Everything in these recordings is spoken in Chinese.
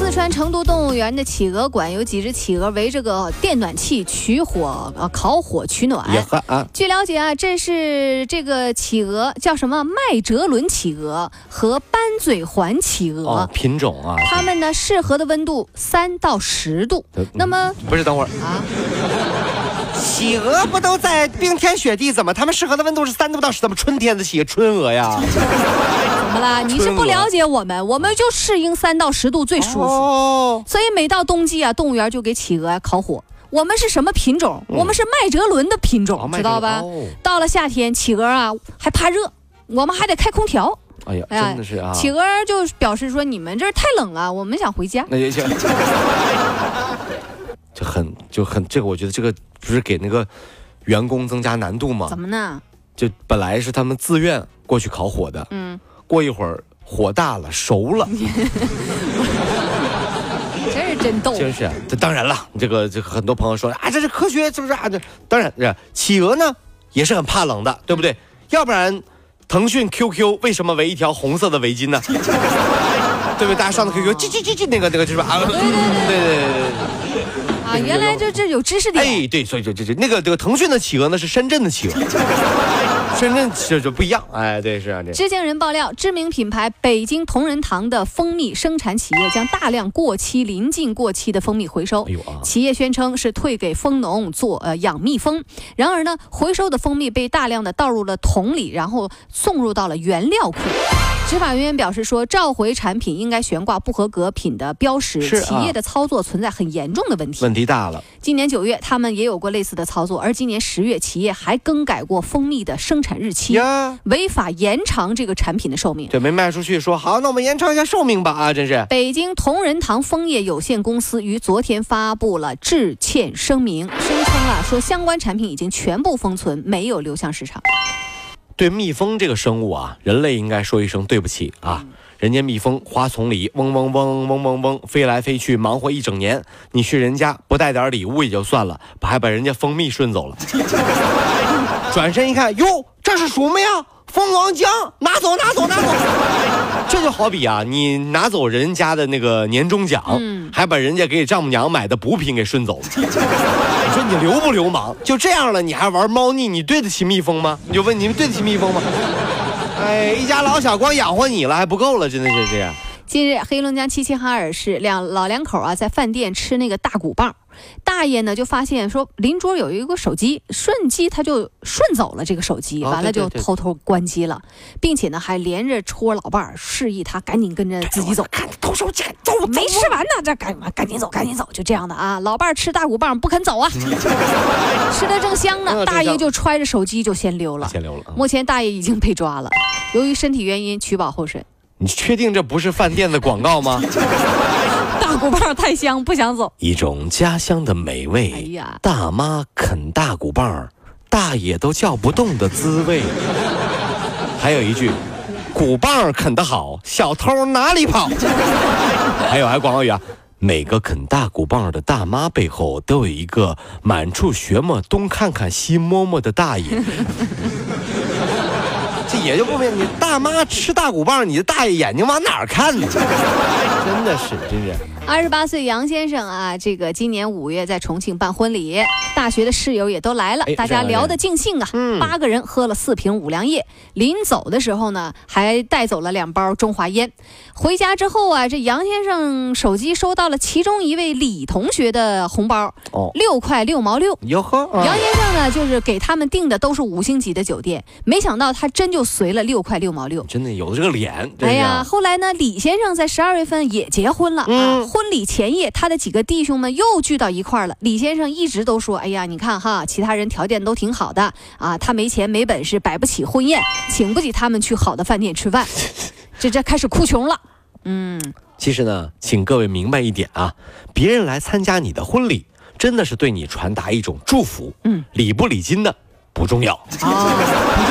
四川成都动物园的企鹅馆有几只企鹅围着个电暖气取火，呃，烤火取暖。啊，据了解啊，这是这个企鹅叫什么麦哲伦企鹅和斑嘴环企鹅，哦，品种啊，它们呢适合的温度三到十度。呃那么不是，等会儿，啊，企鹅不都在冰天雪地？怎么它们适合的温度是三度到十？怎么春天的企鹅春鹅呀？怎么啦？你是不了解我们，我们就适应三到十度最舒服。哦，所以每到冬季啊，动物园就给企鹅烤火。我们是什么品种？我们是麦哲伦的品种，哦知道吧？哦到了夏天，企鹅啊还怕热，我们还得开空调。哎呀，哎呀真的是啊，企鹅就表示说：“你们这儿太冷了，我们想回家。那也行，就很就很这个，我觉得这个不是给那个员工增加难度吗怎？么呢？就本来是他们自愿过去烤火的，嗯，过一会儿火大了，熟了，真是真逗。真是啊。这当然了，这个这个很多朋友说啊，这是科学，是不是啊？这当然，这企鹅呢也是很怕冷的，对不对？要不然，腾讯 QQ 为什么围一条红色的围巾呢？对不对？大家上的 QQ，叽叽叽叽，那个那个就是吧？啊，对对对对对。啊，原来就这有知识点。哎，对，所以就就就那个这个腾讯的企鹅呢是深圳的企鹅，深圳就就不一样。哎，对，是啊，这知情人爆料，知名品牌北京同仁堂的蜂蜜生产企业将大量过期、临近过期的蜂蜜回收。哎呦啊企业宣称是退给蜂农做呃养蜜蜂，然而呢，回收的蜂蜜被大量的倒入了桶里，然后送入到了原料库。执法人员表示说，召回产品应该悬挂不合格品的标识，是啊企业的操作存在很严重的问题。问题大了。今年九月，他们也有过类似的操作，而今年十月，企业还更改过蜂蜜的生产日期，呀，违法延长这个产品的寿命。对没卖出去，说好，那我们延长一下寿命吧啊，真是。北京同仁堂枫叶有限公司于昨天发布了致歉声明，声称啊说相关产品已经全部封存，没有流向市场。对蜜蜂这个生物啊，人类应该说一声对不起啊。人家蜜蜂花丛里嗡嗡嗡嗡嗡嗡飞来飞去，忙活一整年，你去人家不带点礼物也就算了，还把人家蜂蜜顺走了。转身一看，哟，这是什么呀？蜂王浆，拿走，拿走，拿走。这就好比啊，你拿走人家的那个年终奖，嗯还把人家给丈母娘买的补品给顺走了。你说你流不流氓？就这样了，你还玩猫腻？你对得起蜜蜂吗？你就问你们对得起蜜蜂吗？哎，一家老小光养活你了还不够了，真的是这样。近日，黑龙江齐齐哈尔市两老两口啊在饭店吃那个大骨棒，大爷呢就发现说邻桌有一个手机，瞬机他就顺走了这个手机，哦完了就偷偷关机了，并且呢还连着戳老伴儿，示意他赶紧跟着自己走。看偷手机，走没吃完呢，这赶赶紧走，赶紧走，就这样的啊！老伴儿吃大骨棒不肯走啊，吃的正香呢，嗯大爷就揣着手机就先溜了。先溜了。啊目前大爷已经被抓了，由于身体原因取保候审。你确定这不是饭店的广告吗？大骨棒太香，不想走。一种家乡的美味。哎呀，大妈啃大骨棒，大爷都叫不动的滋味。还有一句，骨棒啃得好，小偷哪里跑？还有还有广告语啊，每个啃大骨棒的大妈背后都有一个满处学摸东看看西摸摸的大爷。这也就不明白，你大妈吃大骨棒，你的大爷眼睛往哪儿看呢？真的是，真是。二十八岁杨先生啊，这个今年五月在重庆办婚礼，大学的室友也都来了哎，大家聊得尽兴啊。嗯八个人喝了四瓶五粮液，临走的时候呢，还带走了两包中华烟。回家之后啊，这杨先生手机收到了其中一位李同学的红包，哦，六块六毛六。哟呵，啊杨先生呢，就是给他们订的都是五星级的酒店，没想到他真就随了六块六毛六。真的有这个脸，哎呀，后来呢，李先生在十二月份也结婚了、啊。嗯婚礼前夜，他的几个弟兄们又聚到一块儿了。李先生一直都说：“哎呀，你看哈，其他人条件都挺好的啊，他没钱没本事，摆不起婚宴，请不起他们去好的饭店吃饭。”这这开始哭穷了。嗯，其实呢，请各位明白一点啊，别人来参加你的婚礼，真的是对你传达一种祝福。嗯，礼不礼金的，不重要。啊，不重要啊。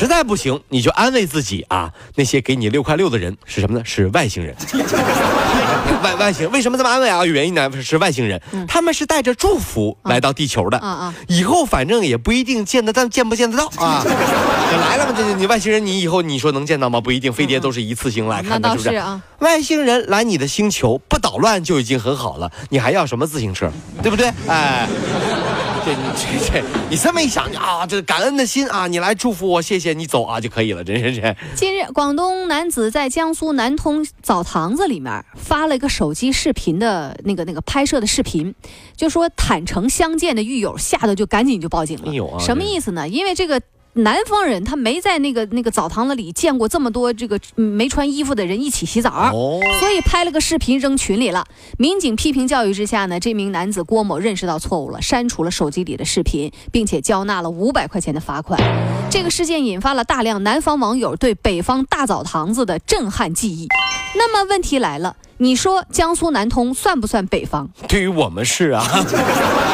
实在不行，你就安慰自己啊，那些给你六块六的人是什么呢？是外星人。外外星为什么这么安慰啊？有原因呢，是外星人，他们是带着祝福来到地球的。啊啊以后反正也不一定见得，但见不见得到 啊？就来了嘛，这你外星人，你以后你说能见到吗？不一定，飞碟都是一次性来 看的，倒是不是？是啊，外星人来你的星球不捣乱就已经很好了，你还要什么自行车，对不对？哎，这你这这你这么一想啊，这感恩的心啊，你来祝福我，谢谢你走啊就可以了，真是这。近日，广东男子在江苏南通澡堂子里面发了一个手机视频的那个那个拍摄的视频，就说坦诚相见的狱友吓得就赶紧就报警了。哎呦啊什么意思呢？因为这个。南方人他没在那个那个澡堂子里见过这么多这个嗯没穿衣服的人一起洗澡，哦所以拍了个视频扔群里了。民警批评教育之下呢，这名男子郭某认识到错误了，删除了手机里的视频，并且交纳了五百块钱的罚款。这个事件引发了大量南方网友对北方大澡堂子的震撼记忆。那么问题来了，你说江苏南通算不算北方？对于我们是啊。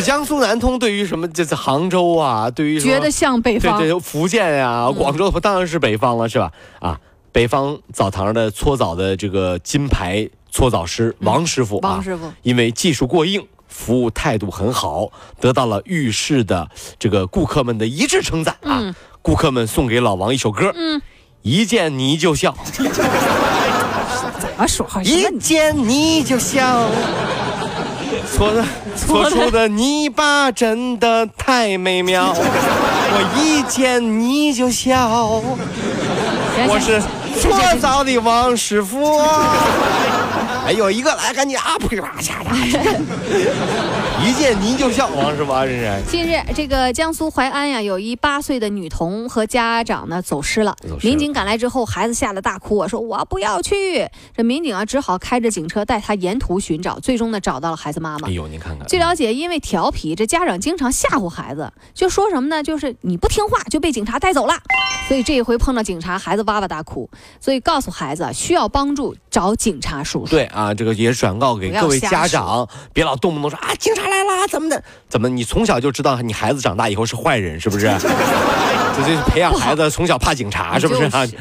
这江苏南通对于什么？这是杭州啊，对于觉得像北方？对对，福建呀、广州当然是北方了，是吧？啊，北方澡堂的搓澡的这个金牌搓澡师王师傅啊，王师傅因为技术过硬。服务态度很好，得到了浴室的这个顾客们的一致称赞啊！嗯顾客们送给老王一首歌，嗯，一见你就笑，怎么说？一见你就笑，搓的搓出的泥巴真的太美妙，我一见你就笑。我是搓澡的王师傅。哎有，一个来赶紧啊，噼里啪啦嚓嚓，一见您就笑，王师傅这，是。近日，这个江苏淮安呀，有一八岁的女童和家长呢走失了。民警赶来之后，孩子吓得大哭我，说我不要去。这民警啊，只好开着警车带他沿途寻找，最终呢找到了孩子妈妈哎。呦，您看看，据了解，因为调皮，这家长经常吓唬孩子，就说什么呢？就是你不听话就被警察带走了。所以这一回碰到警察，孩子哇哇大哭，所以告诉孩子啊需要帮助找警察叔叔。对啊，这个也转告给各位家长，别老动不动说啊，警察来啦，怎么的？怎么你从小就知道你孩子长大以后是坏人，是不是？这这培养孩子从小怕警察，是不是啊就是？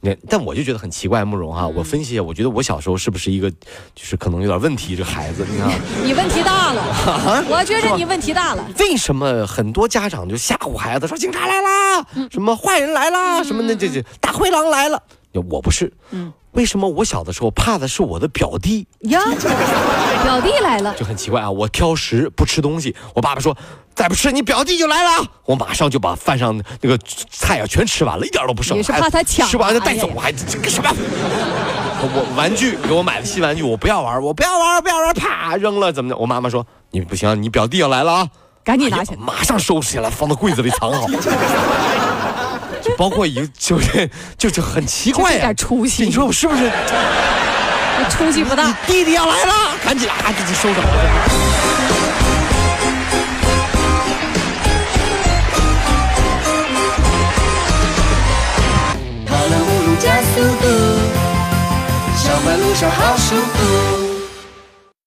你但我就觉得很奇怪，慕容哈，我分析一下，我觉得我小时候是不是一个，就是可能有点问题，这孩子，你看。你问题大了，我觉着你问题大了。为什么很多家长就吓唬孩子说警察来啦，什么坏人来啦，什么那这这大灰狼来了？我不是，嗯为什么我小的时候怕的是我的表弟？呀，表弟来了，就很奇怪啊！我挑食不吃东西，我爸爸说再不吃你表弟就来了，我马上就把饭上那个菜啊全吃完了，一点都不剩。你是怕他抢吃完就带走哎还这个什么？我玩具给我买的新玩具，我不要玩，我不要玩，不要玩，啪扔了，怎么的？我妈妈说你不行，你表弟要来了啊！赶紧拿起来。哎马上收拾起来，放到柜子里藏好。包括一就是就是很奇怪、呀，出息。你说我是不是？出息不大。弟弟要来了，赶紧啊，赶紧收着。跑了加速度，好舒服。